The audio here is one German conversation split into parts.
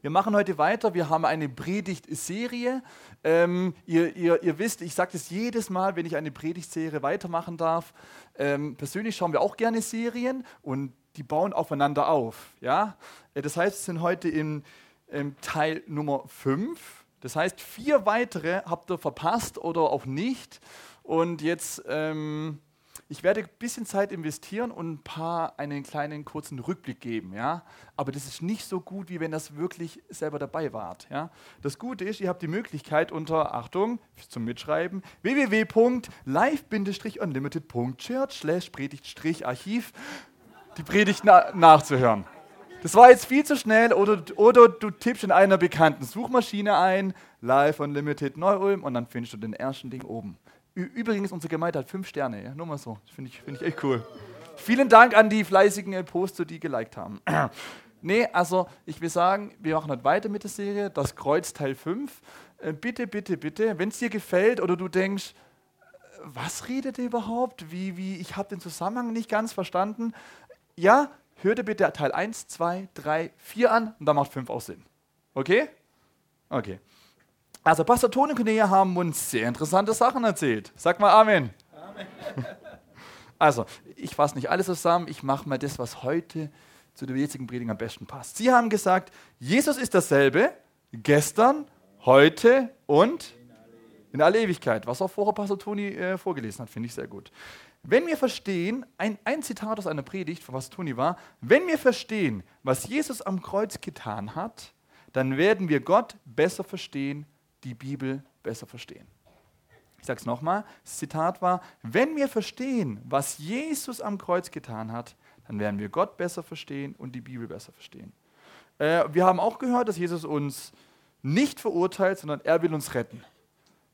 Wir machen heute weiter. Wir haben eine Predigtserie. Ähm, ihr, ihr, ihr, wisst, ich sage das jedes Mal, wenn ich eine Predigtserie weitermachen darf. Ähm, persönlich schauen wir auch gerne Serien und die bauen aufeinander auf. Ja? Äh, das heißt, wir sind heute in, in Teil Nummer 5. Das heißt, vier weitere habt ihr verpasst oder auch nicht. Und jetzt ähm, ich werde ein bisschen Zeit investieren und ein paar einen kleinen kurzen Rückblick geben, ja. Aber das ist nicht so gut, wie wenn das wirklich selber dabei wart, ja. Das Gute ist, ihr habt die Möglichkeit unter Achtung zum Mitschreiben www.live-unlimited.church predigt-archiv die Predigt na nachzuhören. Das war jetzt viel zu schnell oder, oder du tippst in einer bekannten Suchmaschine ein, Live Unlimited Neu-Ulm und dann findest du den ersten Ding oben. Übrigens, unsere Gemeinde hat fünf Sterne. Ja? Nur mal so. Finde ich, find ich echt cool. Vielen Dank an die fleißigen Poster, die geliked haben. nee, also ich will sagen, wir machen heute weiter mit der Serie, das Kreuz Teil 5. Äh, bitte, bitte, bitte, wenn es dir gefällt oder du denkst, äh, was redet ihr überhaupt? Wie, wie, ich habe den Zusammenhang nicht ganz verstanden. Ja, hör dir bitte Teil 1, 2, 3, 4 an und dann macht 5 auch Sinn. Okay? Okay. Also Pastor Toni und Cornelia haben uns sehr interessante Sachen erzählt. Sag mal Amen. Amen. Also, ich fasse nicht alles zusammen, ich mache mal das, was heute zu der jetzigen Predigt am besten passt. Sie haben gesagt, Jesus ist dasselbe, gestern, heute und in alle Ewigkeit, was auch vorher Pastor Toni äh, vorgelesen hat, finde ich sehr gut. Wenn wir verstehen, ein, ein Zitat aus einer Predigt von Pastor Toni war, wenn wir verstehen, was Jesus am Kreuz getan hat, dann werden wir Gott besser verstehen die Bibel besser verstehen. Ich sage es nochmal, das Zitat war, wenn wir verstehen, was Jesus am Kreuz getan hat, dann werden wir Gott besser verstehen und die Bibel besser verstehen. Äh, wir haben auch gehört, dass Jesus uns nicht verurteilt, sondern er will uns retten.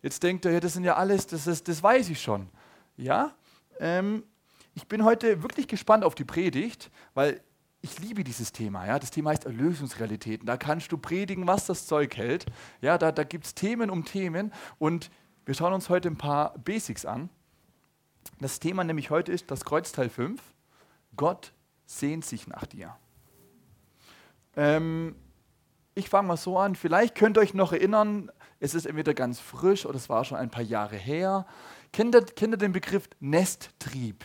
Jetzt denkt er, ja, das sind ja alles, das, ist, das weiß ich schon. Ja, ähm, ich bin heute wirklich gespannt auf die Predigt, weil ich liebe dieses Thema. Ja? Das Thema heißt Erlösungsrealitäten. Da kannst du predigen, was das Zeug hält. Ja, da da gibt es Themen um Themen. Und wir schauen uns heute ein paar Basics an. Das Thema nämlich heute ist das Kreuzteil 5. Gott sehnt sich nach dir. Ähm, ich fange mal so an. Vielleicht könnt ihr euch noch erinnern, es ist entweder ganz frisch oder es war schon ein paar Jahre her. Kennt ihr, kennt ihr den Begriff Nesttrieb?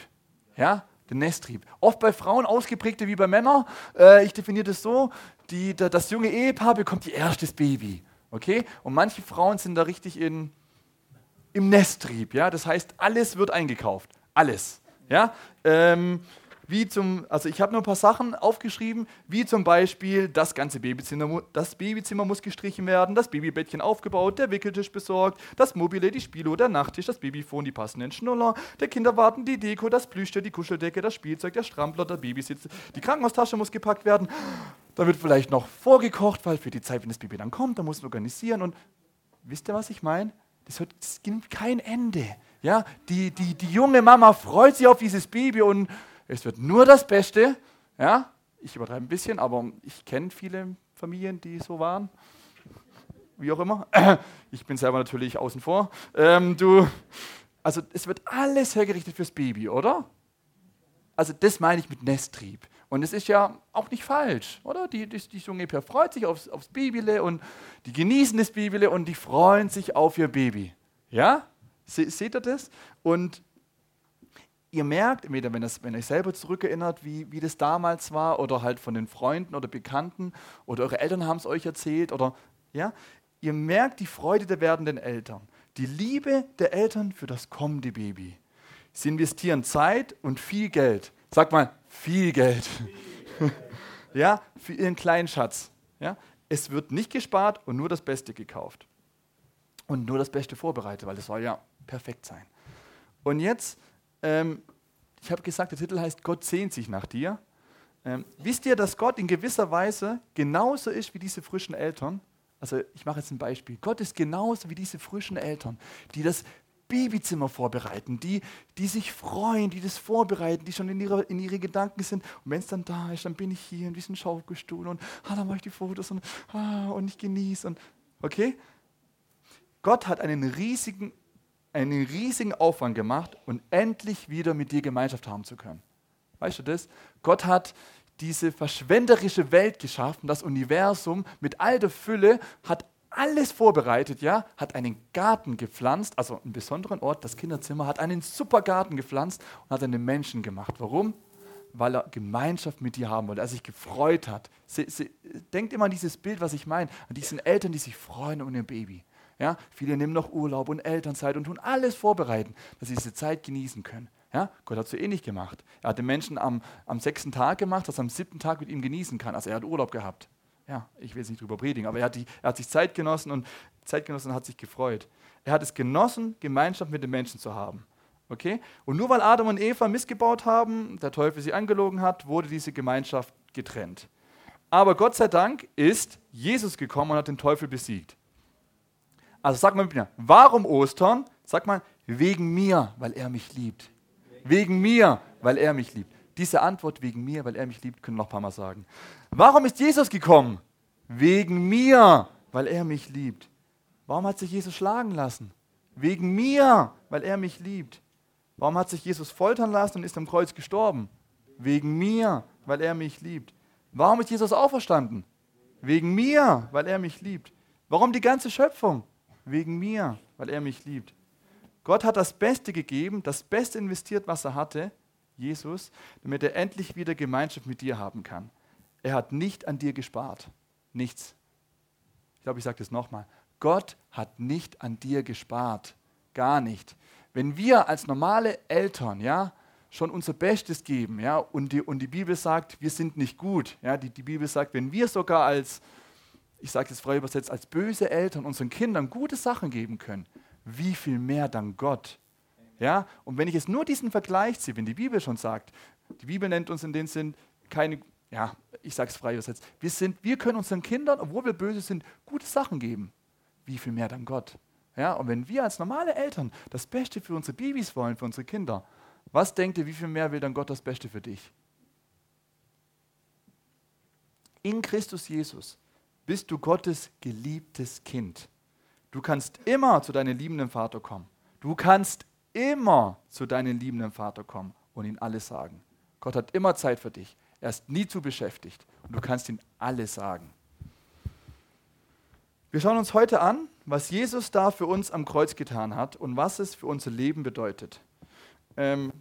Ja? Den Nesttrieb. Oft bei Frauen ausgeprägter wie bei Männern. Äh, ich definiere das so, die, das junge Ehepaar bekommt ihr erstes Baby. Okay? Und manche Frauen sind da richtig in, im Nesttrieb. Ja? Das heißt, alles wird eingekauft. Alles. Ja? Ähm, wie zum, also ich habe nur ein paar Sachen aufgeschrieben, wie zum Beispiel das ganze Babyzimmer, das Babyzimmer muss gestrichen werden, das Babybettchen aufgebaut, der Wickeltisch besorgt, das Mobile, die Spielo, der Nachttisch, das Babyfon, die passenden Schnuller, der Kinderwarten, die Deko, das Plüschtier, die Kuscheldecke, das Spielzeug, der Strampler, der Babysitz, die Krankenhaustasche muss gepackt werden. Da wird vielleicht noch vorgekocht, weil für die Zeit, wenn das Baby dann kommt, da muss man organisieren. Und wisst ihr, was ich meine? Das, das gibt kein Ende. Ja, die, die, die junge Mama freut sich auf dieses Baby und es wird nur das Beste. Ja, ich übertreibe ein bisschen, aber ich kenne viele Familien, die so waren. Wie auch immer. Ich bin selber natürlich außen vor. Ähm, du, also es wird alles hergerichtet fürs Baby, oder? Also das meine ich mit Nesttrieb. Und es ist ja auch nicht falsch, oder? Die, die, die junge Paar freut sich aufs, aufs Babyle und die genießen das Babyle und die freuen sich auf ihr Baby. Ja? Se, seht ihr das? Und ihr merkt, entweder wenn, das, wenn ihr euch selber zurückerinnert, wie, wie das damals war, oder halt von den Freunden oder Bekannten, oder eure Eltern haben es euch erzählt, oder ja, ihr merkt die Freude der werdenden Eltern, die Liebe der Eltern für das kommende Baby. Sie investieren Zeit und viel Geld. Sag mal, viel Geld. ja, für ihren kleinen Schatz. Ja? Es wird nicht gespart und nur das Beste gekauft. Und nur das Beste vorbereitet, weil es soll ja perfekt sein. Und jetzt ähm, ich habe gesagt, der Titel heißt Gott sehnt sich nach dir. Ähm, wisst ihr, dass Gott in gewisser Weise genauso ist wie diese frischen Eltern? Also ich mache jetzt ein Beispiel. Gott ist genauso wie diese frischen Eltern, die das Babyzimmer vorbereiten, die, die sich freuen, die das vorbereiten, die schon in ihre, in ihre Gedanken sind. Und wenn es dann da ist, dann bin ich hier in diesem Schaukelstuhl und ah, dann mache ich die Fotos und, ah, und ich genieße. Und, okay? Gott hat einen riesigen einen riesigen Aufwand gemacht und endlich wieder mit dir Gemeinschaft haben zu können. Weißt du das? Gott hat diese verschwenderische Welt geschaffen, das Universum mit all der Fülle, hat alles vorbereitet, ja, hat einen Garten gepflanzt, also einen besonderen Ort, das Kinderzimmer, hat einen super Garten gepflanzt und hat einen Menschen gemacht. Warum? Weil er Gemeinschaft mit dir haben wollte, er sich gefreut hat. Sie, sie, denkt immer an dieses Bild, was ich meine, an diesen Eltern, die sich freuen um ihr Baby. Ja, viele nehmen noch Urlaub und Elternzeit und tun alles vorbereiten, dass sie diese Zeit genießen können. Ja, Gott hat so ähnlich gemacht. Er hat den Menschen am, am sechsten Tag gemacht, dass er am siebten Tag mit ihm genießen kann. Also er hat Urlaub gehabt. Ja, ich will jetzt nicht drüber predigen, aber er hat, die, er hat sich Zeit genossen und Zeit genossen und hat sich gefreut. Er hat es genossen, Gemeinschaft mit den Menschen zu haben. Okay? Und nur weil Adam und Eva missgebaut haben, der Teufel sie angelogen hat, wurde diese Gemeinschaft getrennt. Aber Gott sei Dank ist Jesus gekommen und hat den Teufel besiegt. Also sag mal mit mir, warum Ostern? Sag mal, wegen mir, weil er mich liebt. Wegen mir, weil er mich liebt. Diese Antwort wegen mir, weil er mich liebt, können wir noch ein paar Mal sagen. Warum ist Jesus gekommen? Wegen mir, weil er mich liebt. Warum hat sich Jesus schlagen lassen? Wegen mir, weil er mich liebt. Warum hat sich Jesus foltern lassen und ist am Kreuz gestorben? Wegen mir, weil er mich liebt. Warum ist Jesus auferstanden? Wegen mir, weil er mich liebt. Warum die ganze Schöpfung? Wegen mir, weil er mich liebt. Gott hat das Beste gegeben, das Beste investiert, was er hatte, Jesus, damit er endlich wieder Gemeinschaft mit dir haben kann. Er hat nicht an dir gespart. Nichts. Ich glaube, ich sage das nochmal. Gott hat nicht an dir gespart. Gar nicht. Wenn wir als normale Eltern, ja, schon unser Bestes geben, ja, und die, und die Bibel sagt, wir sind nicht gut, ja, die, die Bibel sagt, wenn wir sogar als, ich sage es frei übersetzt, als böse Eltern unseren Kindern gute Sachen geben können, wie viel mehr dann Gott? Ja, und wenn ich jetzt nur diesen Vergleich ziehe, wenn die Bibel schon sagt, die Bibel nennt uns in dem Sinn keine, ja, ich sage es frei übersetzt, wir, sind, wir können unseren Kindern, obwohl wir böse sind, gute Sachen geben. Wie viel mehr dann Gott? Ja, und wenn wir als normale Eltern das Beste für unsere Babys wollen, für unsere Kinder, was denkt ihr, wie viel mehr will dann Gott das Beste für dich? In Christus Jesus bist du Gottes geliebtes Kind. Du kannst immer zu deinem liebenden Vater kommen. Du kannst immer zu deinem liebenden Vater kommen und ihm alles sagen. Gott hat immer Zeit für dich. Er ist nie zu beschäftigt und du kannst ihm alles sagen. Wir schauen uns heute an, was Jesus da für uns am Kreuz getan hat und was es für unser Leben bedeutet. Ähm,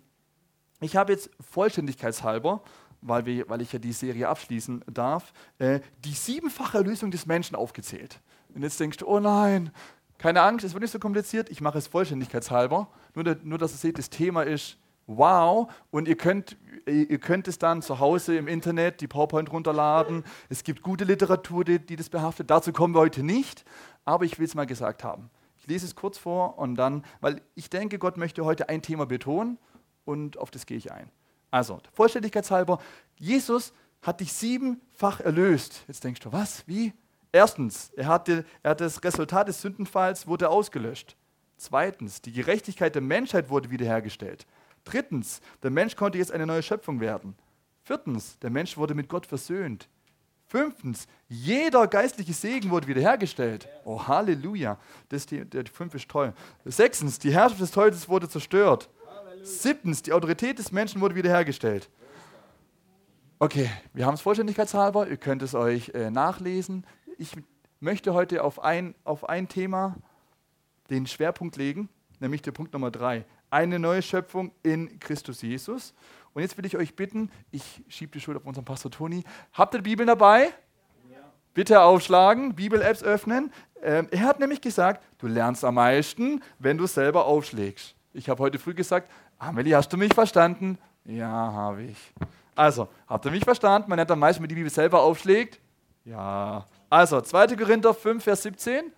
ich habe jetzt vollständigkeitshalber, weil, wir, weil ich ja die Serie abschließen darf, äh, die siebenfache Erlösung des Menschen aufgezählt. Und jetzt denkst du, oh nein, keine Angst, es wird nicht so kompliziert, ich mache es vollständigkeitshalber. Nur, nur dass ihr seht, das Thema ist wow und ihr könnt, ihr könnt es dann zu Hause im Internet die PowerPoint runterladen. Es gibt gute Literatur, die, die das behaftet. Dazu kommen wir heute nicht, aber ich will es mal gesagt haben. Ich lese es kurz vor und dann, weil ich denke, Gott möchte heute ein Thema betonen und auf das gehe ich ein. Also, vollständigkeitshalber, Jesus hat dich siebenfach erlöst. Jetzt denkst du, was? Wie? Erstens, er hat, er hat das Resultat des Sündenfalls wurde ausgelöscht. Zweitens, die Gerechtigkeit der Menschheit wurde wiederhergestellt. Drittens, der Mensch konnte jetzt eine neue Schöpfung werden. Viertens, der Mensch wurde mit Gott versöhnt. Fünftens, jeder geistliche Segen wurde wiederhergestellt. Oh, Halleluja. Das die, der, die fünf ist toll. Sechstens, die Herrschaft des Teufels wurde zerstört. Siebtens, die Autorität des Menschen wurde wiederhergestellt. Okay, wir haben es vollständigkeitshalber. Ihr könnt es euch äh, nachlesen ich möchte heute auf ein, auf ein Thema den Schwerpunkt legen, nämlich der Punkt Nummer drei. Eine neue Schöpfung in Christus Jesus. Und jetzt will ich euch bitten, ich schiebe die Schuld auf unseren Pastor Toni. Habt ihr Bibel dabei? Ja. Bitte aufschlagen, Bibel-Apps öffnen. Ähm, er hat nämlich gesagt, du lernst am meisten, wenn du selber aufschlägst. Ich habe heute früh gesagt, Amelie, hast du mich verstanden? Ja, habe ich. Also, habt ihr mich verstanden? Man lernt am meisten, wenn die Bibel selber aufschlägt. Ja, also 2. Korinther 5, Vers 17.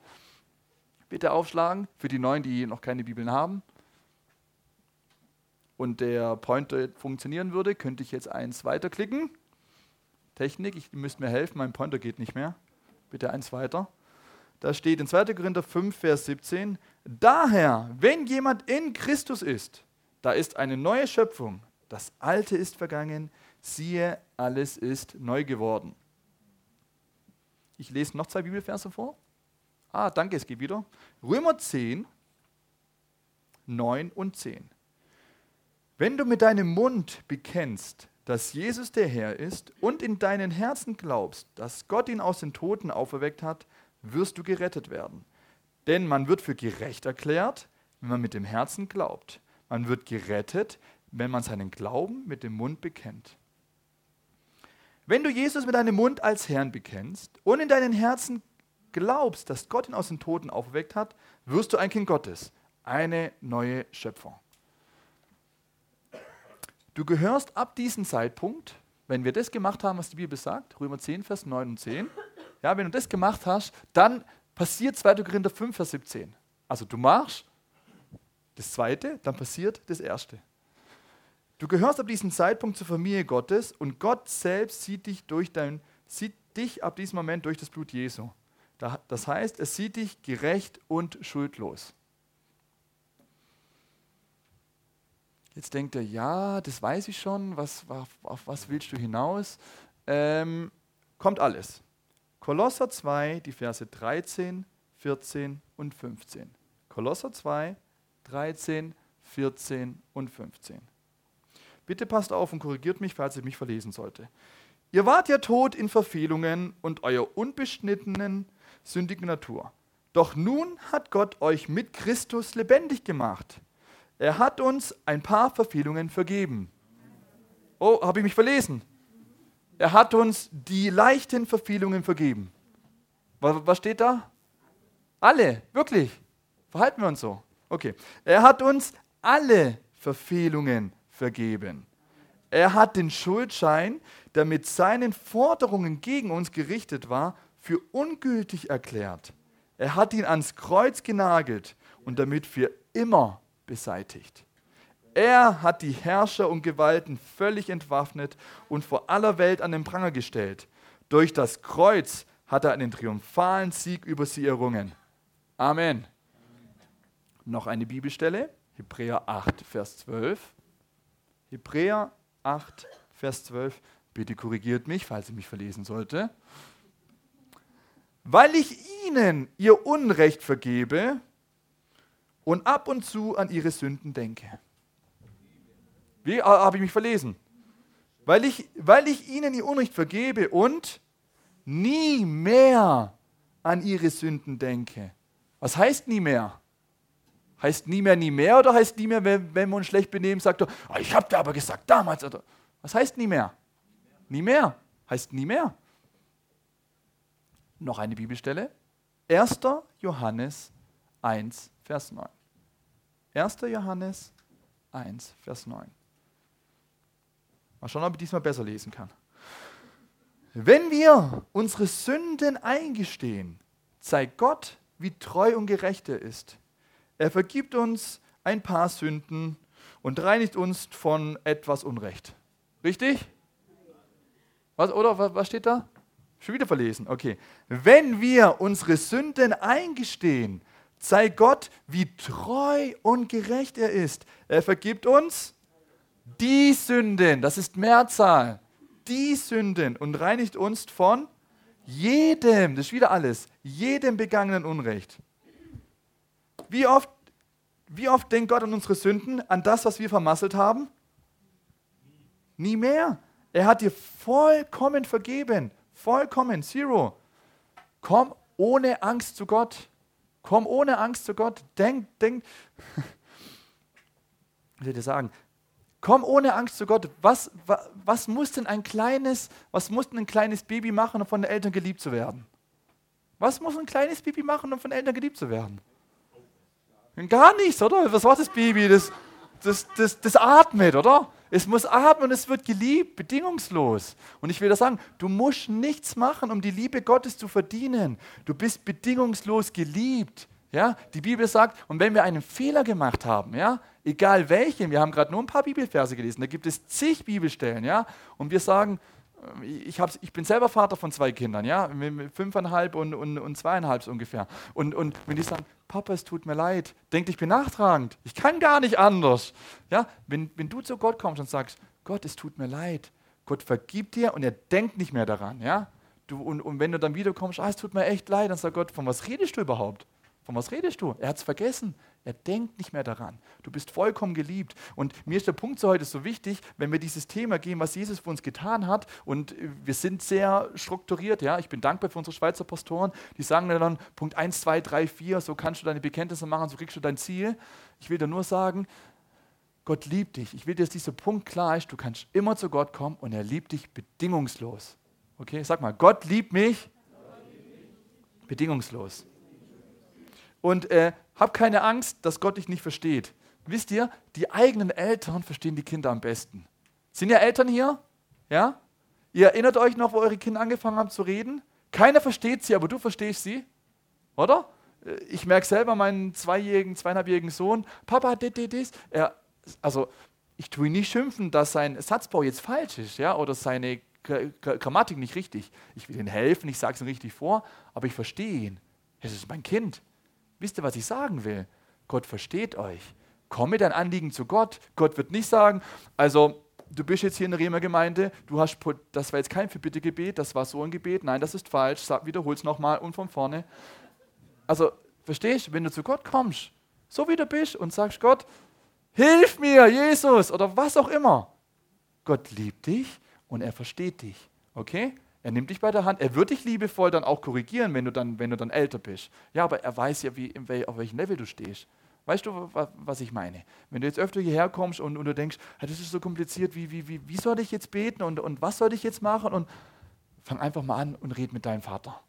Bitte aufschlagen für die Neuen, die noch keine Bibeln haben. Und der Pointer funktionieren würde, könnte ich jetzt eins weiterklicken. Technik, ich müsste mir helfen, mein Pointer geht nicht mehr. Bitte eins weiter. Da steht in 2. Korinther 5, Vers 17, Daher, wenn jemand in Christus ist, da ist eine neue Schöpfung. Das Alte ist vergangen, siehe, alles ist neu geworden. Ich lese noch zwei Bibelverse vor. Ah, danke, es geht wieder. Römer 10, 9 und 10. Wenn du mit deinem Mund bekennst, dass Jesus der Herr ist und in deinen Herzen glaubst, dass Gott ihn aus den Toten auferweckt hat, wirst du gerettet werden. Denn man wird für gerecht erklärt, wenn man mit dem Herzen glaubt. Man wird gerettet, wenn man seinen Glauben mit dem Mund bekennt. Wenn du Jesus mit deinem Mund als Herrn bekennst und in deinen Herzen glaubst, dass Gott ihn aus den Toten auferweckt hat, wirst du ein Kind Gottes, eine neue Schöpfung. Du gehörst ab diesem Zeitpunkt, wenn wir das gemacht haben, was die Bibel sagt, Römer 10, Vers 9 und 10, ja, wenn du das gemacht hast, dann passiert 2. Korinther 5, Vers 17. Also du machst das Zweite, dann passiert das Erste. Du gehörst ab diesem Zeitpunkt zur Familie Gottes und Gott selbst sieht dich, durch dein, sieht dich ab diesem Moment durch das Blut Jesu. Das heißt, er sieht dich gerecht und schuldlos. Jetzt denkt er, ja, das weiß ich schon, was, auf, auf was willst du hinaus? Ähm, kommt alles. Kolosser 2, die Verse 13, 14 und 15. Kolosser 2, 13, 14 und 15. Bitte passt auf und korrigiert mich, falls ich mich verlesen sollte. Ihr wart ja tot in Verfehlungen und eurer unbeschnittenen, sündigen Natur. Doch nun hat Gott euch mit Christus lebendig gemacht. Er hat uns ein paar Verfehlungen vergeben. Oh, habe ich mich verlesen? Er hat uns die leichten Verfehlungen vergeben. Was, was steht da? Alle, wirklich. Verhalten wir uns so. Okay. Er hat uns alle Verfehlungen vergeben. Er hat den Schuldschein, der mit seinen Forderungen gegen uns gerichtet war, für ungültig erklärt. Er hat ihn ans Kreuz genagelt und damit für immer beseitigt. Er hat die Herrscher und Gewalten völlig entwaffnet und vor aller Welt an den Pranger gestellt. Durch das Kreuz hat er einen triumphalen Sieg über sie errungen. Amen. Noch eine Bibelstelle, Hebräer 8, Vers 12. Hebräer 8, Vers 12. Bitte korrigiert mich, falls ich mich verlesen sollte. Weil ich ihnen ihr Unrecht vergebe, und ab und zu an ihre Sünden denke. Wie habe ich mich verlesen? Weil ich, weil ich ihnen ihr Unrecht vergebe und nie mehr an ihre Sünden denke. Was heißt nie mehr? Heißt nie mehr, nie mehr oder heißt nie mehr, wenn, wenn wir uns schlecht benehmen, sagt er, oh, ich habe dir aber gesagt damals. Oder, was heißt nie mehr? Nie mehr. Heißt nie mehr. Noch eine Bibelstelle. 1. Johannes 1, Vers 9. 1. Johannes 1, Vers 9. Mal schauen, ob ich diesmal besser lesen kann. Wenn wir unsere Sünden eingestehen, zeigt Gott, wie treu und gerecht er ist. Er vergibt uns ein paar Sünden und reinigt uns von etwas Unrecht. Richtig? Was, oder was steht da? Schon wieder verlesen. Okay. Wenn wir unsere Sünden eingestehen, Sei Gott, wie treu und gerecht er ist. Er vergibt uns die Sünden, das ist Mehrzahl, die Sünden und reinigt uns von jedem, das ist wieder alles, jedem begangenen Unrecht. Wie oft, wie oft denkt Gott an unsere Sünden, an das, was wir vermasselt haben? Nie mehr. Er hat dir vollkommen vergeben. Vollkommen, zero. Komm ohne Angst zu Gott. Komm ohne Angst zu Gott. Denk, denk. Ich will dir sagen, komm ohne Angst zu Gott. Was, was, was, muss denn ein kleines, was muss denn ein kleines Baby machen, um von den Eltern geliebt zu werden? Was muss ein kleines Baby machen, um von den Eltern geliebt zu werden? Gar nichts, oder? Was war das Baby? Das, das, das, das atmet, oder? Es muss atmen und es wird geliebt, bedingungslos. Und ich will das sagen, du musst nichts machen, um die Liebe Gottes zu verdienen. Du bist bedingungslos geliebt. Ja, die Bibel sagt, und wenn wir einen Fehler gemacht haben, ja, egal welchen, wir haben gerade nur ein paar Bibelverse gelesen, da gibt es zig Bibelstellen, ja, und wir sagen, äh, ich, ich bin selber Vater von zwei Kindern, ja, fünfeinhalb und, und, und zweieinhalb ungefähr. Und, und wenn die sagen, Papa, es tut mir leid, denkt, ich bin nachtragend, ich kann gar nicht anders. Ja, wenn, wenn du zu Gott kommst und sagst, Gott, es tut mir leid, Gott vergibt dir und er denkt nicht mehr daran, ja. Du, und, und wenn du dann wiederkommst, ah, es tut mir echt leid, dann sagt Gott, von was redest du überhaupt? Von was redest du? Er hat es vergessen. Er denkt nicht mehr daran. Du bist vollkommen geliebt. Und mir ist der Punkt so heute so wichtig, wenn wir dieses Thema gehen, was Jesus für uns getan hat. Und wir sind sehr strukturiert. Ja? Ich bin dankbar für unsere Schweizer Pastoren. Die sagen dann Punkt 1, 2, 3, 4, so kannst du deine Bekenntnisse machen, so kriegst du dein Ziel. Ich will dir nur sagen, Gott liebt dich. Ich will dir, dass dieser Punkt klar ist. Du kannst immer zu Gott kommen und er liebt dich bedingungslos. Okay, sag mal, Gott liebt mich bedingungslos. Und äh, hab keine Angst, dass Gott dich nicht versteht. Wisst ihr, die eigenen Eltern verstehen die Kinder am besten. Sind ja Eltern hier? Ja? Ihr erinnert euch noch, wo eure Kinder angefangen haben zu reden? Keiner versteht sie, aber du verstehst sie. Oder? Äh, ich merke selber meinen zweijährigen, zweieinhalbjährigen Sohn, Papa, dit, dit, dit. Er, also, ich tue ihn nicht schimpfen, dass sein Satzbau jetzt falsch ist, ja, oder seine Grammatik nicht richtig. Ich will ihm helfen, ich sage es ihm richtig vor, aber ich verstehe ihn. Es ist mein Kind. Wisst ihr, was ich sagen will? Gott versteht euch. Komm mit dein Anliegen zu Gott. Gott wird nicht sagen, also du bist jetzt hier in der Rema Gemeinde, du hast, das war jetzt kein Verbittegebet, das war so ein Gebet, nein, das ist falsch, wiederhol es nochmal und von vorne. Also, verstehst du, wenn du zu Gott kommst, so wie du bist und sagst, Gott, hilf mir, Jesus, oder was auch immer. Gott liebt dich und er versteht dich. Okay? Er nimmt dich bei der Hand. Er wird dich liebevoll dann auch korrigieren, wenn du dann, wenn du dann älter bist. Ja, aber er weiß ja, wie, auf welchem Level du stehst. Weißt du, was ich meine? Wenn du jetzt öfter hierher kommst und, und du denkst, das ist so kompliziert, wie, wie, wie, wie soll ich jetzt beten und, und was soll ich jetzt machen? Und fang einfach mal an und red mit deinem Vater.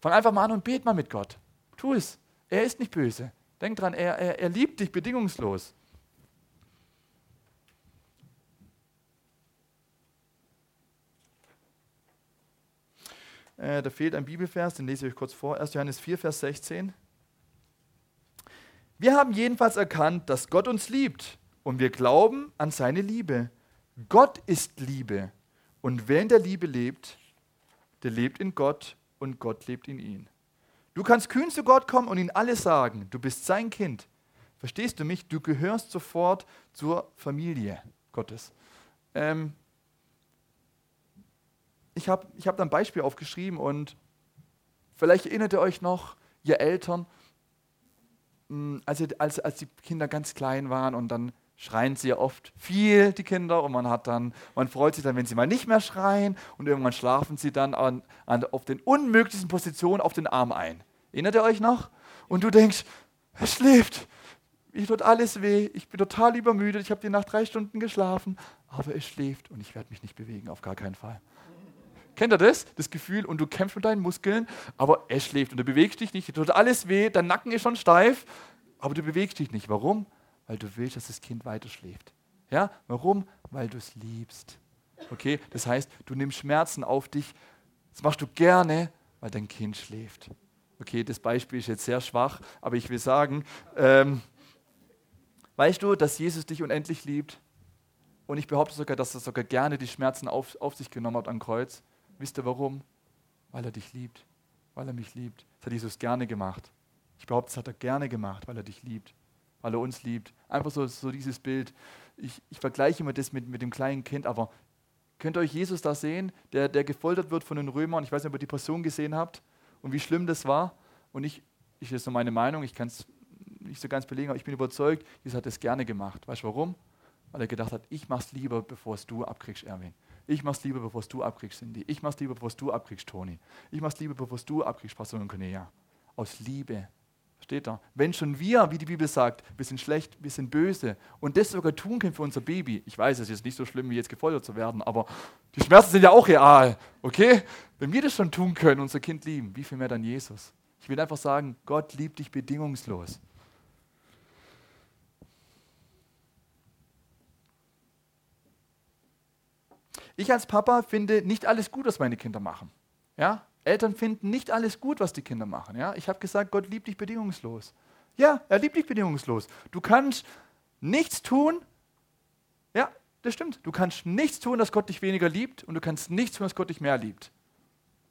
Fang einfach mal an und bet mal mit Gott. Tu es. Er ist nicht böse. Denk dran, er, er, er liebt dich bedingungslos. Äh, da fehlt ein Bibelvers, den lese ich euch kurz vor. 1. Johannes 4, Vers 16. Wir haben jedenfalls erkannt, dass Gott uns liebt und wir glauben an seine Liebe. Gott ist Liebe und wer in der Liebe lebt, der lebt in Gott und Gott lebt in ihn. Du kannst kühn zu Gott kommen und ihm alles sagen. Du bist sein Kind. Verstehst du mich? Du gehörst sofort zur Familie Gottes. Ähm, ich habe ich hab da ein Beispiel aufgeschrieben und vielleicht erinnert ihr euch noch, ihr Eltern, hm, als, ihr, als, als die Kinder ganz klein waren und dann schreien sie ja oft viel, die Kinder, und man hat dann, man freut sich dann, wenn sie mal nicht mehr schreien und irgendwann schlafen sie dann an, an, auf den unmöglichsten Positionen auf den Arm ein. Erinnert ihr euch noch? Und du denkst, er schläft, mir tut alles weh, ich bin total übermüdet, ich habe die Nacht drei Stunden geschlafen, aber er schläft und ich werde mich nicht bewegen, auf gar keinen Fall. Kennt ihr das? Das Gefühl, und du kämpfst mit deinen Muskeln, aber er schläft und du bewegst dich nicht, dir tut alles weh, dein Nacken ist schon steif, aber du bewegst dich nicht. Warum? Weil du willst, dass das Kind weiter schläft. Ja? Warum? Weil du es liebst. Okay? Das heißt, du nimmst Schmerzen auf dich. Das machst du gerne, weil dein Kind schläft. Okay, das Beispiel ist jetzt sehr schwach, aber ich will sagen, ähm, weißt du, dass Jesus dich unendlich liebt? Und ich behaupte sogar, dass er sogar gerne die Schmerzen auf, auf sich genommen hat am Kreuz. Wisst ihr warum? Weil er dich liebt. Weil er mich liebt. Das hat Jesus gerne gemacht. Ich behaupte, das hat er gerne gemacht, weil er dich liebt. Weil er uns liebt. Einfach so, so dieses Bild. Ich, ich vergleiche immer das mit, mit dem kleinen Kind, aber könnt ihr euch Jesus da sehen, der, der gefoltert wird von den Römern? Ich weiß nicht, ob ihr die Person gesehen habt und wie schlimm das war. Und ich, ich das ist nur meine Meinung, ich kann es nicht so ganz belegen, aber ich bin überzeugt, Jesus hat das gerne gemacht. Weißt du warum? Weil er gedacht hat, ich mach's lieber, bevor es du abkriegst, Erwin. Ich mach's lieber, bevor du abkriegst, Cindy. Ich mach's lieber, bevor du abkriegst, Toni. Ich mach's lieber, bevor du abkriegst, Pastor und Cornelia. Aus Liebe. Steht da. Wenn schon wir, wie die Bibel sagt, wir sind schlecht, wir sind böse und das sogar tun können für unser Baby. Ich weiß, es ist nicht so schlimm, wie jetzt gefoltert zu werden, aber die Schmerzen sind ja auch real. Okay? Wenn wir das schon tun können, unser Kind lieben, wie viel mehr dann Jesus? Ich will einfach sagen, Gott liebt dich bedingungslos. Ich als Papa finde nicht alles gut, was meine Kinder machen. Ja? Eltern finden nicht alles gut, was die Kinder machen. Ja? Ich habe gesagt, Gott liebt dich bedingungslos. Ja, er liebt dich bedingungslos. Du kannst nichts tun. Ja, das stimmt. Du kannst nichts tun, dass Gott dich weniger liebt und du kannst nichts tun, dass Gott dich mehr liebt.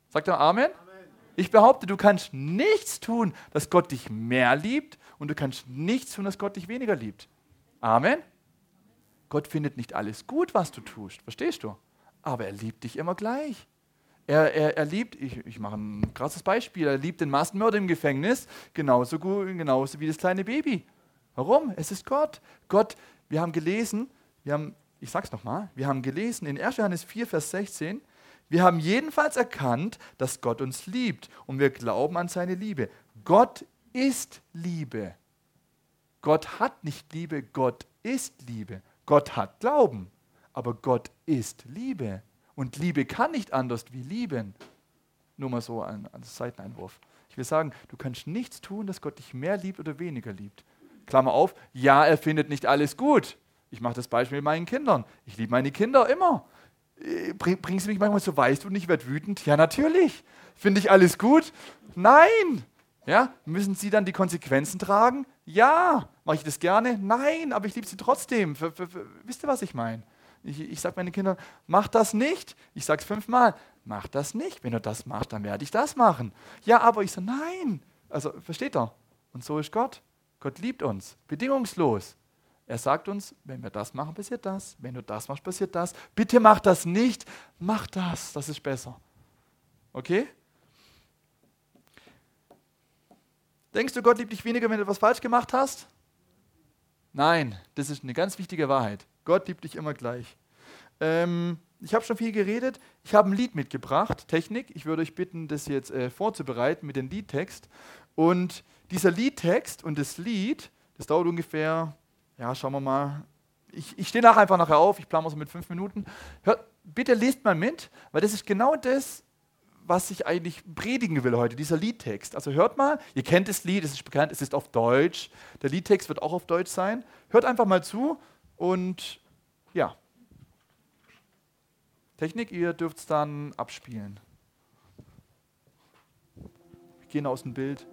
Sagt er Amen? Amen? Ich behaupte, du kannst nichts tun, dass Gott dich mehr liebt und du kannst nichts tun, dass Gott dich weniger liebt. Amen? Gott findet nicht alles gut, was du tust. Verstehst du? Aber er liebt dich immer gleich. Er, er, er liebt, ich, ich mache ein krasses Beispiel, er liebt den Massenmörder im Gefängnis genauso, gut, genauso wie das kleine Baby. Warum? Es ist Gott. Gott, wir haben gelesen, wir haben, ich sag's nochmal, wir haben gelesen in 1. Johannes 4, Vers 16, wir haben jedenfalls erkannt, dass Gott uns liebt und wir glauben an seine Liebe. Gott ist Liebe. Gott hat nicht Liebe, Gott ist Liebe. Gott hat Glauben, aber Gott ist Liebe. Und Liebe kann nicht anders wie lieben. Nur mal so ein, ein Seiteneinwurf. Ich will sagen, du kannst nichts tun, dass Gott dich mehr liebt oder weniger liebt. Klammer auf, ja, er findet nicht alles gut. Ich mache das Beispiel mit meinen Kindern. Ich liebe meine Kinder immer. Äh, bring, bringst du mich manchmal so, weißt du und ich werde wütend? Ja, natürlich. Finde ich alles gut? Nein. Ja, müssen sie dann die Konsequenzen tragen? Ja. Mache ich das gerne? Nein, aber ich liebe sie trotzdem. Für, wisst ihr, was ich meine? Ich, ich sage meinen Kindern, mach das nicht. Ich sage es fünfmal, mach das nicht. Wenn du das machst, dann werde ich das machen. Ja, aber ich sage, nein. Also, versteht er? Und so ist Gott. Gott liebt uns, bedingungslos. Er sagt uns, wenn wir das machen, passiert das. Wenn du das machst, passiert das. Bitte mach das nicht. Mach das, das ist besser. Okay? Denkst du, Gott liebt dich weniger, wenn du etwas falsch gemacht hast? Nein, das ist eine ganz wichtige Wahrheit. Gott liebt dich immer gleich. Ähm, ich habe schon viel geredet. Ich habe ein Lied mitgebracht, Technik. Ich würde euch bitten, das jetzt äh, vorzubereiten mit dem Liedtext. Und dieser Liedtext und das Lied, das dauert ungefähr, ja, schauen wir mal. Ich, ich stehe nachher einfach nachher auf, ich plane so mit fünf Minuten. Hört, bitte lest mal mit, weil das ist genau das, was ich eigentlich predigen will heute, dieser Liedtext. Also hört mal, ihr kennt das Lied, es ist bekannt, es ist auf Deutsch. Der Liedtext wird auch auf Deutsch sein. Hört einfach mal zu und ja. Technik, ihr dürft es dann abspielen. Wir gehen aus dem Bild.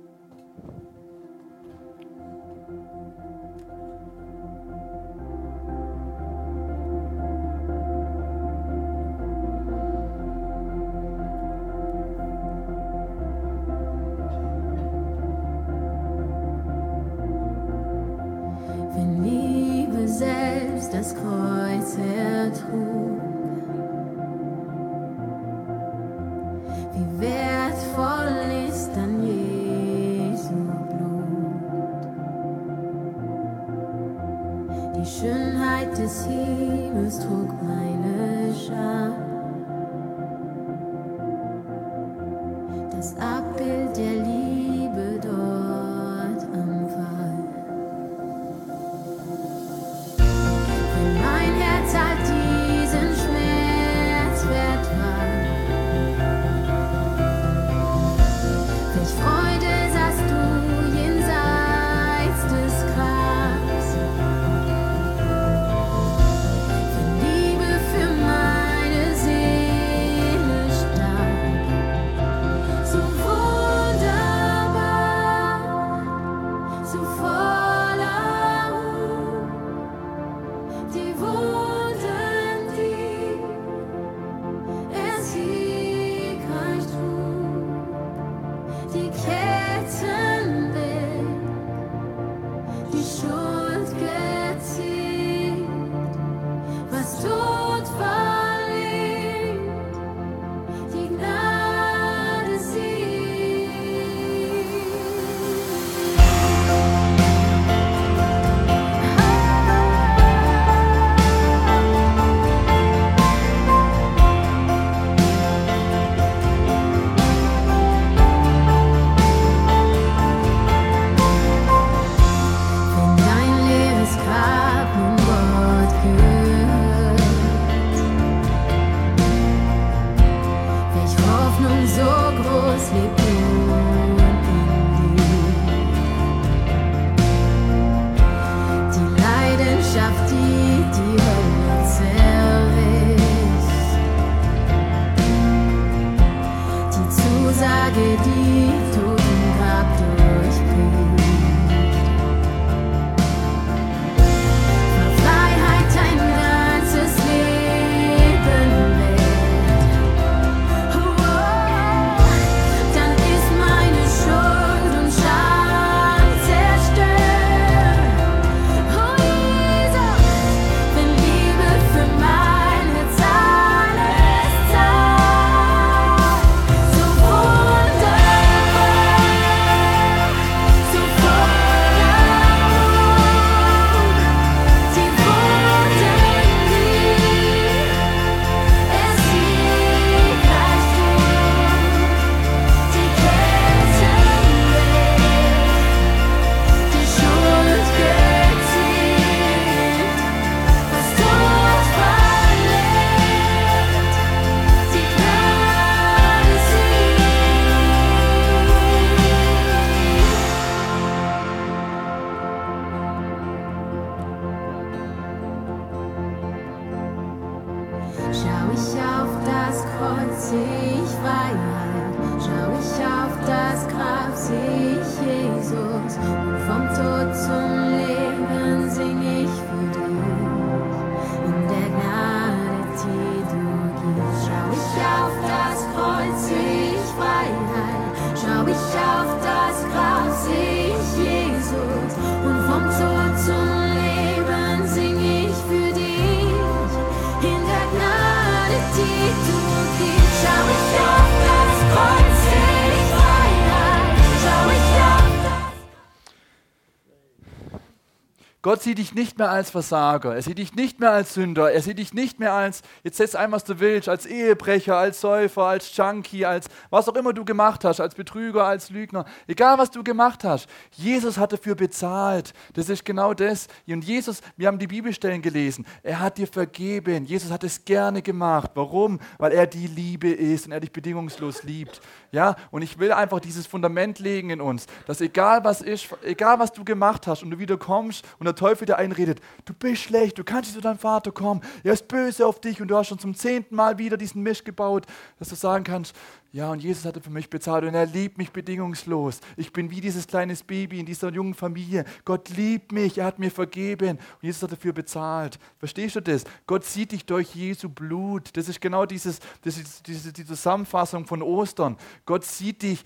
Gott sieht dich nicht mehr als Versager, er sieht dich nicht mehr als Sünder, er sieht dich nicht mehr als, jetzt setz ein, was du willst, als Ehebrecher, als Säufer, als Junkie, als was auch immer du gemacht hast, als Betrüger, als Lügner, egal was du gemacht hast. Jesus hat dafür bezahlt. Das ist genau das. Und Jesus, wir haben die Bibelstellen gelesen, er hat dir vergeben. Jesus hat es gerne gemacht. Warum? Weil er die Liebe ist und er dich bedingungslos liebt. Ja, und ich will einfach dieses Fundament legen in uns, dass egal was ist, egal was du gemacht hast und du wieder kommst und der Teufel dir einredet, du bist schlecht, du kannst nicht zu deinem Vater kommen, er ist böse auf dich und du hast schon zum zehnten Mal wieder diesen Misch gebaut, dass du sagen kannst, ja, und Jesus hatte für mich bezahlt und er liebt mich bedingungslos. Ich bin wie dieses kleines Baby in dieser jungen Familie. Gott liebt mich, er hat mir vergeben und Jesus hat dafür bezahlt. Verstehst du das? Gott sieht dich durch Jesu Blut. Das ist genau dieses, das ist diese, die Zusammenfassung von Ostern. Gott sieht dich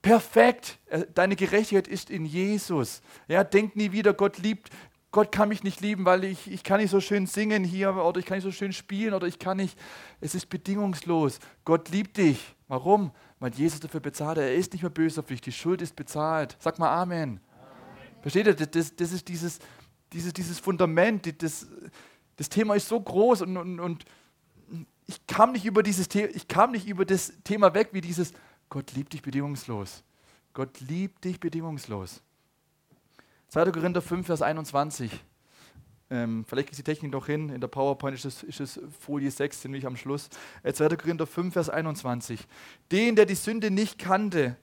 perfekt. Er- Deine Gerechtigkeit ist in Jesus. Ja, denk nie wieder, Gott liebt, Gott kann mich nicht lieben, weil ich, ich kann nicht so schön singen hier oder ich kann nicht so schön spielen oder ich kann nicht. Es ist bedingungslos. Gott liebt dich. Warum? Weil Jesus dafür bezahlt. Er ist nicht mehr böse auf dich. Die Schuld ist bezahlt. Sag mal Amen. Versteht ihr? Das, das, ist dieses, dieses, dieses Fundament. Das, das Thema ist so groß und, und, und ich kam nicht über dieses The ich kam nicht über das Thema weg wie dieses Gott liebt dich bedingungslos. Gott liebt dich bedingungslos. 2. Korinther 5, Vers 21. Ähm, vielleicht ist die Technik noch hin. In der PowerPoint ist es, ist es Folie 6, ziemlich am Schluss. Äh, 2. Korinther 5, Vers 21. Den, der die Sünde nicht kannte,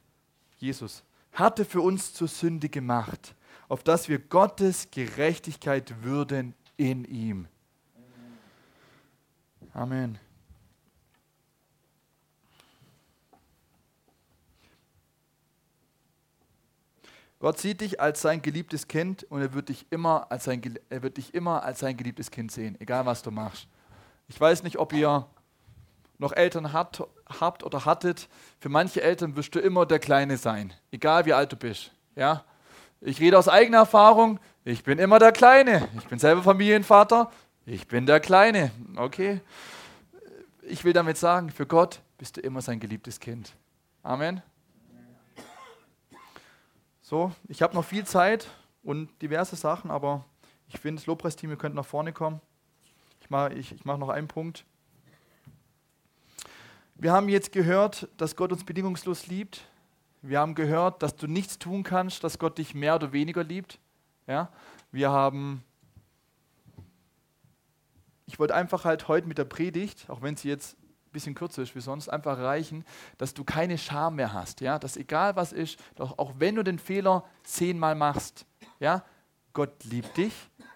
Jesus, hatte für uns zur Sünde gemacht, auf dass wir Gottes Gerechtigkeit würden in ihm. Amen. Gott sieht dich als sein geliebtes Kind und er wird dich immer als sein, er wird dich immer als sein geliebtes Kind sehen, egal was du machst. Ich weiß nicht, ob ihr noch Eltern habt, habt oder hattet. Für manche Eltern wirst du immer der Kleine sein, egal wie alt du bist. Ja? Ich rede aus eigener Erfahrung. Ich bin immer der Kleine. Ich bin selber Familienvater. Ich bin der Kleine. Okay. Ich will damit sagen, für Gott bist du immer sein geliebtes Kind. Amen. So, ich habe noch viel Zeit und diverse Sachen, aber ich finde, das Lobpreisteam, ihr könnt nach vorne kommen. Ich mache ich, ich mach noch einen Punkt. Wir haben jetzt gehört, dass Gott uns bedingungslos liebt. Wir haben gehört, dass du nichts tun kannst, dass Gott dich mehr oder weniger liebt. Ja? Wir haben, ich wollte einfach halt heute mit der Predigt, auch wenn sie jetzt bisschen kürzer ist wie sonst, einfach erreichen, dass du keine Scham mehr hast. Ja? Dass egal was ist, doch auch wenn du den Fehler zehnmal machst, ja? Gott liebt dich,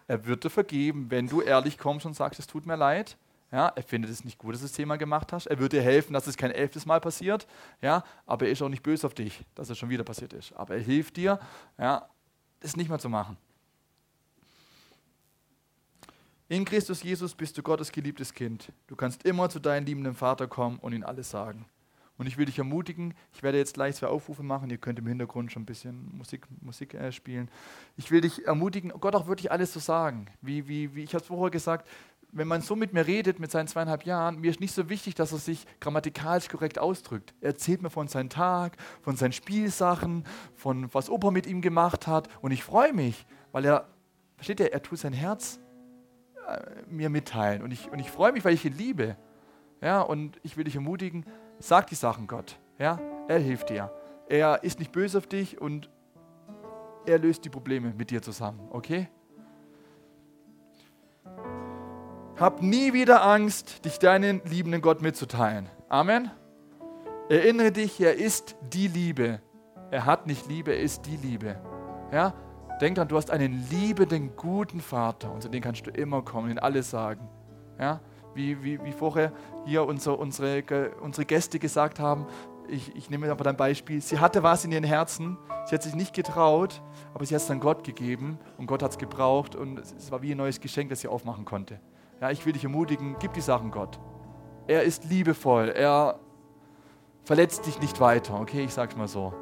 er wird dir vergeben, wenn du ehrlich kommst und sagst, es tut mir leid. Ja, er findet es nicht gut, dass du das Thema gemacht hast. Er wird dir helfen, dass es kein elftes Mal passiert. Ja, aber er ist auch nicht böse auf dich, dass es schon wieder passiert ist. Aber er hilft dir, ja, das nicht mehr zu machen. In Christus Jesus bist du Gottes geliebtes Kind. Du kannst immer zu deinem liebenden Vater kommen und ihm alles sagen. Und ich will dich ermutigen, ich werde jetzt gleich zwei Aufrufe machen, ihr könnt im Hintergrund schon ein bisschen Musik, Musik äh, spielen. Ich will dich ermutigen, Gott auch wirklich alles zu sagen. Wie, wie, wie ich habe es vorher gesagt, wenn man so mit mir redet, mit seinen zweieinhalb Jahren, mir ist nicht so wichtig, dass er sich grammatikalisch korrekt ausdrückt. Er erzählt mir von seinem Tag, von seinen Spielsachen, von was Opa mit ihm gemacht hat. Und ich freue mich, weil er, versteht ihr, er tut sein Herz mir mitteilen. Und ich, und ich freue mich, weil ich ihn liebe. Ja, und ich will dich ermutigen, sag die Sachen Gott. Ja, er hilft dir. Er ist nicht böse auf dich und er löst die Probleme mit dir zusammen. Okay? Hab nie wieder Angst, dich deinen liebenden Gott mitzuteilen. Amen. Erinnere dich, er ist die Liebe. Er hat nicht Liebe, er ist die Liebe. Ja? Denk dran, du hast einen liebenden, guten Vater und zu dem kannst du immer kommen, ihn alles sagen. Ja? Wie, wie, wie vorher hier unser, unsere, unsere Gäste gesagt haben, ich, ich nehme aber dein Beispiel, sie hatte was in ihren Herzen, sie hat sich nicht getraut, aber sie hat es dann Gott gegeben und Gott hat es gebraucht und es war wie ein neues Geschenk, das sie aufmachen konnte. Ja, ich will dich ermutigen, gib die Sachen Gott. Er ist liebevoll, er verletzt dich nicht weiter, okay, ich sag's mal so.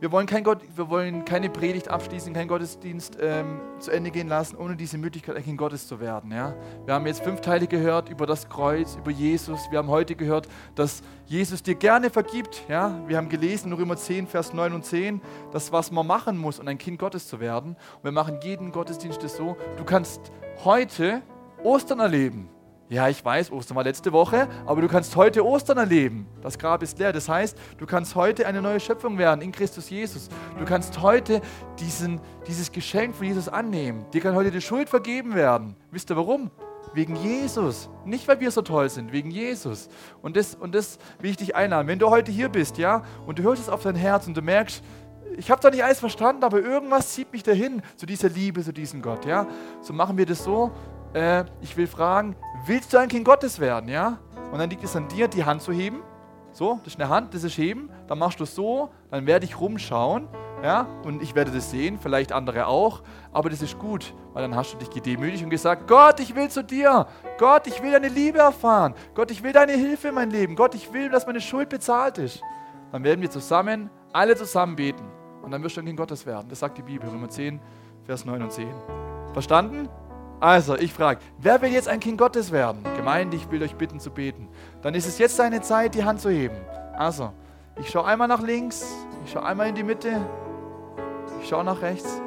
Wir wollen, kein Gott, wir wollen keine Predigt abschließen, keinen Gottesdienst ähm, zu Ende gehen lassen, ohne diese Möglichkeit, ein Kind Gottes zu werden. Ja? Wir haben jetzt fünf Teile gehört über das Kreuz, über Jesus. Wir haben heute gehört, dass Jesus dir gerne vergibt. Ja? Wir haben gelesen Römer 10, Vers 9 und 10, das, was man machen muss, um ein Kind Gottes zu werden. Und wir machen jeden Gottesdienst so, du kannst heute Ostern erleben. Ja, ich weiß, Ostern war letzte Woche, aber du kannst heute Ostern erleben. Das Grab ist leer. Das heißt, du kannst heute eine neue Schöpfung werden in Christus Jesus. Du kannst heute diesen, dieses Geschenk von Jesus annehmen. Dir kann heute die Schuld vergeben werden. Wisst ihr warum? Wegen Jesus. Nicht, weil wir so toll sind, wegen Jesus. Und das, und das will ich dich einladen. Wenn du heute hier bist, ja, und du hörst es auf dein Herz und du merkst, ich habe da nicht alles verstanden, aber irgendwas zieht mich dahin zu dieser Liebe, zu diesem Gott, ja. So machen wir das so. Äh, ich will fragen, willst du ein Kind Gottes werden, ja? Und dann liegt es an dir, die Hand zu heben. So, das ist eine Hand, das ist heben. Dann machst du es so, dann werde ich rumschauen, ja? Und ich werde das sehen, vielleicht andere auch. Aber das ist gut, weil dann hast du dich gedemütigt und gesagt, Gott, ich will zu dir. Gott, ich will deine Liebe erfahren. Gott, ich will deine Hilfe in mein Leben. Gott, ich will, dass meine Schuld bezahlt ist. Dann werden wir zusammen, alle zusammen beten. Und dann wirst du ein Kind Gottes werden. Das sagt die Bibel, Römer 10, Vers 9 und 10. Verstanden? Also, ich frage, wer will jetzt ein Kind Gottes werden? Gemeinde, ich will euch bitten zu beten. Dann ist es jetzt deine Zeit, die Hand zu heben. Also, ich schaue einmal nach links, ich schaue einmal in die Mitte, ich schaue nach rechts.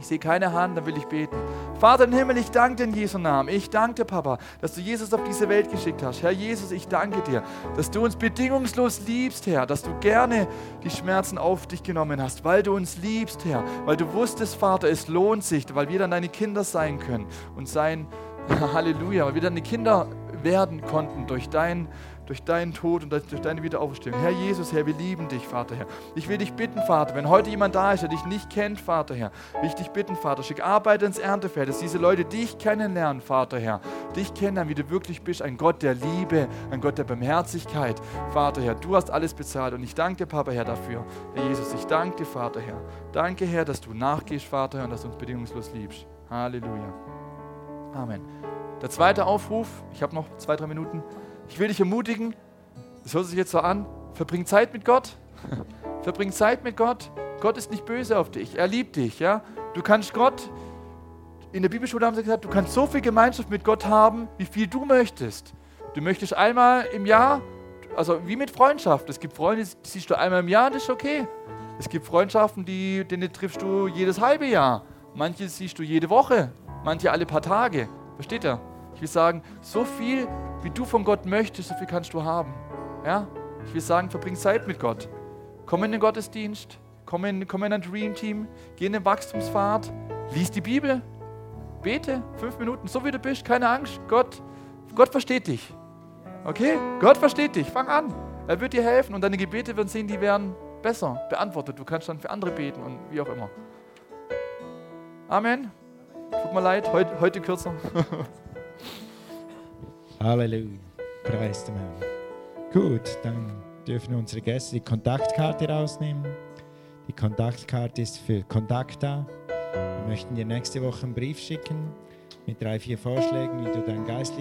Ich sehe keine Hand, dann will ich beten. Vater im Himmel, ich danke dir in Jesu Namen. Ich danke dir, Papa, dass du Jesus auf diese Welt geschickt hast. Herr Jesus, ich danke dir, dass du uns bedingungslos liebst, Herr, dass du gerne die Schmerzen auf dich genommen hast, weil du uns liebst, Herr, weil du wusstest, Vater, es lohnt sich, weil wir dann deine Kinder sein können und sein, Halleluja, weil wir deine Kinder werden konnten durch dein durch deinen Tod und durch deine Wiederauferstehung. Herr Jesus, Herr, wir lieben dich, Vater, Herr. Ich will dich bitten, Vater, wenn heute jemand da ist, der dich nicht kennt, Vater, Herr, will ich dich bitten, Vater, schick Arbeit ins Erntefeld, dass diese Leute dich kennenlernen, Vater, Herr. Dich kennenlernen, wie du wirklich bist, ein Gott der Liebe, ein Gott der Barmherzigkeit. Vater, Herr, du hast alles bezahlt und ich danke dir, Papa, Herr, dafür. Herr Jesus, ich danke dir, Vater, Herr. Danke, Herr, dass du nachgehst, Vater, Herr, und dass du uns bedingungslos liebst. Halleluja. Amen. Der zweite Aufruf, ich habe noch zwei, drei Minuten. Ich will dich ermutigen, das hört sich jetzt so an, verbring Zeit mit Gott. verbring Zeit mit Gott. Gott ist nicht böse auf dich, er liebt dich. Ja? Du kannst Gott, in der Bibelschule haben sie gesagt, du kannst so viel Gemeinschaft mit Gott haben, wie viel du möchtest. Du möchtest einmal im Jahr, also wie mit Freundschaft. Es gibt Freunde, die siehst du einmal im Jahr, das ist okay. Es gibt Freundschaften, die, denen triffst du jedes halbe Jahr. Manche siehst du jede Woche, manche alle paar Tage. Versteht ihr? Ich will sagen, so viel, wie du von Gott möchtest, so viel kannst du haben. Ja? Ich will sagen, verbring Zeit mit Gott. Komm in den Gottesdienst, komm in, komm in ein Dream Team, geh in den Wachstumspfad, lies die Bibel, bete fünf Minuten, so wie du bist, keine Angst. Gott, Gott versteht dich. Okay? Gott versteht dich. Fang an. Er wird dir helfen und deine Gebete werden sehen, die werden besser beantwortet. Du kannst dann für andere beten und wie auch immer. Amen. Tut mir leid, heute, heute kürzer. Halleluja. Preis dem Herrn. Gut, dann dürfen unsere Gäste die Kontaktkarte rausnehmen. Die Kontaktkarte ist für Kontakt da. Wir möchten dir nächste Woche einen Brief schicken mit drei, vier Vorschlägen, wie du dein geistliches